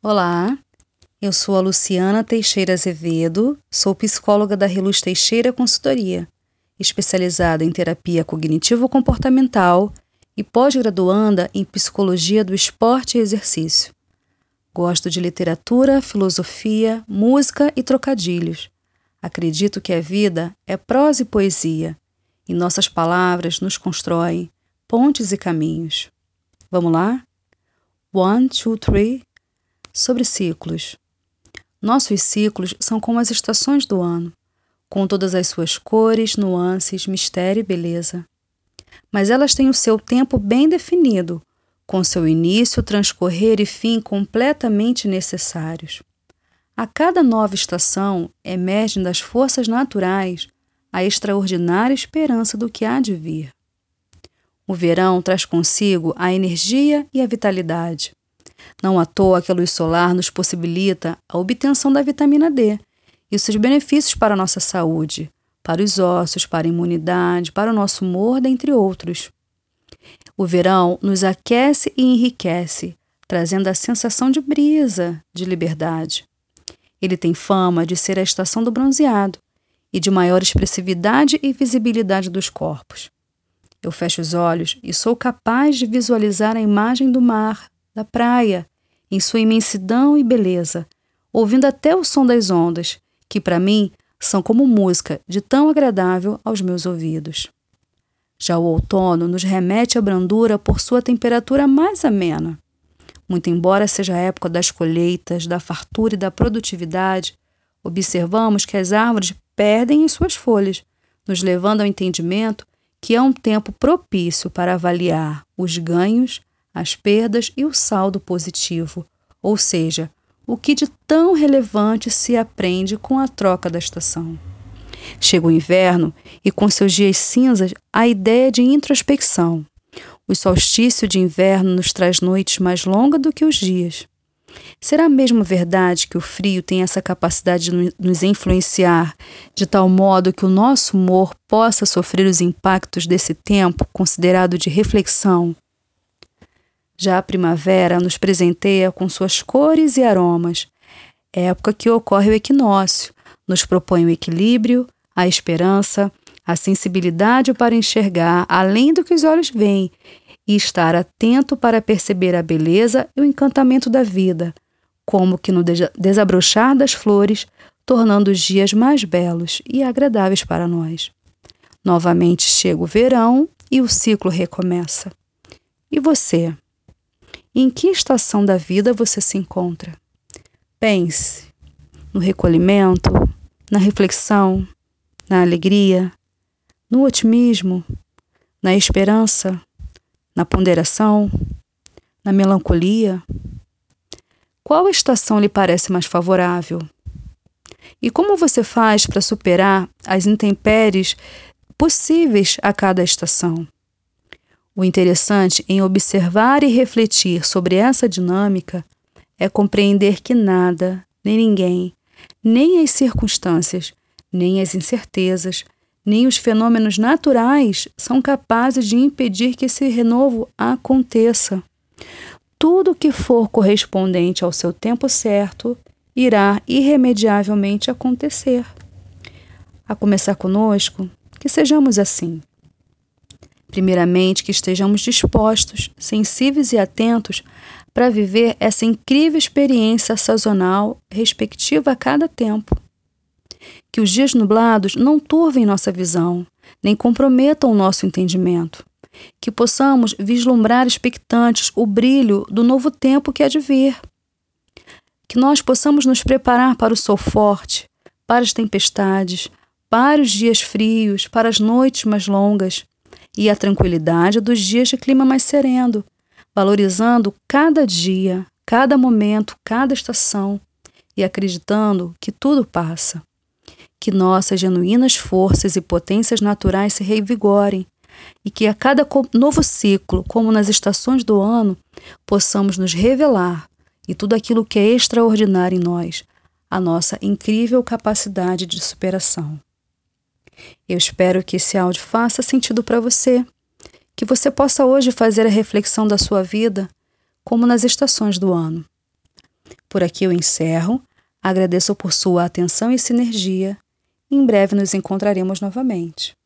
Olá, eu sou a Luciana Teixeira Azevedo, sou psicóloga da Reluz Teixeira Consultoria, especializada em terapia cognitivo-comportamental e pós-graduanda em psicologia do esporte e exercício. Gosto de literatura, filosofia, música e trocadilhos. Acredito que a vida é prosa e poesia, e nossas palavras nos constroem pontes e caminhos. Vamos lá? One, two, three. Sobre ciclos. Nossos ciclos são como as estações do ano, com todas as suas cores, nuances, mistério e beleza. Mas elas têm o seu tempo bem definido, com seu início, transcorrer e fim completamente necessários. A cada nova estação emergem das forças naturais a extraordinária esperança do que há de vir. O verão traz consigo a energia e a vitalidade. Não à toa que a luz solar nos possibilita a obtenção da vitamina D e seus benefícios para a nossa saúde, para os ossos, para a imunidade, para o nosso humor, dentre outros. O verão nos aquece e enriquece, trazendo a sensação de brisa, de liberdade. Ele tem fama de ser a estação do bronzeado e de maior expressividade e visibilidade dos corpos. Eu fecho os olhos e sou capaz de visualizar a imagem do mar, da praia, em sua imensidão e beleza, ouvindo até o som das ondas, que para mim são como música de tão agradável aos meus ouvidos. Já o outono nos remete à brandura por sua temperatura mais amena. Muito embora seja a época das colheitas, da fartura e da produtividade, observamos que as árvores perdem em suas folhas, nos levando ao entendimento que é um tempo propício para avaliar os ganhos, as perdas e o saldo positivo, ou seja, o que de tão relevante se aprende com a troca da estação. Chega o inverno e, com seus dias cinzas, a ideia de introspecção. O solstício de inverno nos traz noites mais longas do que os dias. Será mesmo verdade que o frio tem essa capacidade de nos influenciar de tal modo que o nosso humor possa sofrer os impactos desse tempo considerado de reflexão? Já a primavera nos presenteia com suas cores e aromas, época que ocorre o equinócio, nos propõe o equilíbrio, a esperança, a sensibilidade para enxergar além do que os olhos veem e estar atento para perceber a beleza e o encantamento da vida como que no desabrochar das flores, tornando os dias mais belos e agradáveis para nós. Novamente chega o verão e o ciclo recomeça. E você? Em que estação da vida você se encontra? Pense no recolhimento, na reflexão, na alegria, no otimismo, na esperança, na ponderação, na melancolia, qual estação lhe parece mais favorável? E como você faz para superar as intempéries possíveis a cada estação? O interessante em observar e refletir sobre essa dinâmica é compreender que nada, nem ninguém, nem as circunstâncias, nem as incertezas, nem os fenômenos naturais são capazes de impedir que esse renovo aconteça tudo que for correspondente ao seu tempo certo irá irremediavelmente acontecer. A começar conosco, que sejamos assim. Primeiramente, que estejamos dispostos, sensíveis e atentos para viver essa incrível experiência sazonal respectiva a cada tempo. Que os dias nublados não turvem nossa visão, nem comprometam o nosso entendimento que possamos vislumbrar expectantes o brilho do novo tempo que há de vir. Que nós possamos nos preparar para o sol forte, para as tempestades, para os dias frios, para as noites mais longas e a tranquilidade dos dias de clima mais sereno, valorizando cada dia, cada momento, cada estação e acreditando que tudo passa. Que nossas genuínas forças e potências naturais se revigorem e que a cada novo ciclo, como nas estações do ano, possamos nos revelar e tudo aquilo que é extraordinário em nós, a nossa incrível capacidade de superação. Eu espero que esse áudio faça sentido para você, que você possa hoje fazer a reflexão da sua vida como nas estações do ano. Por aqui eu encerro. Agradeço por sua atenção e sinergia. Em breve nos encontraremos novamente.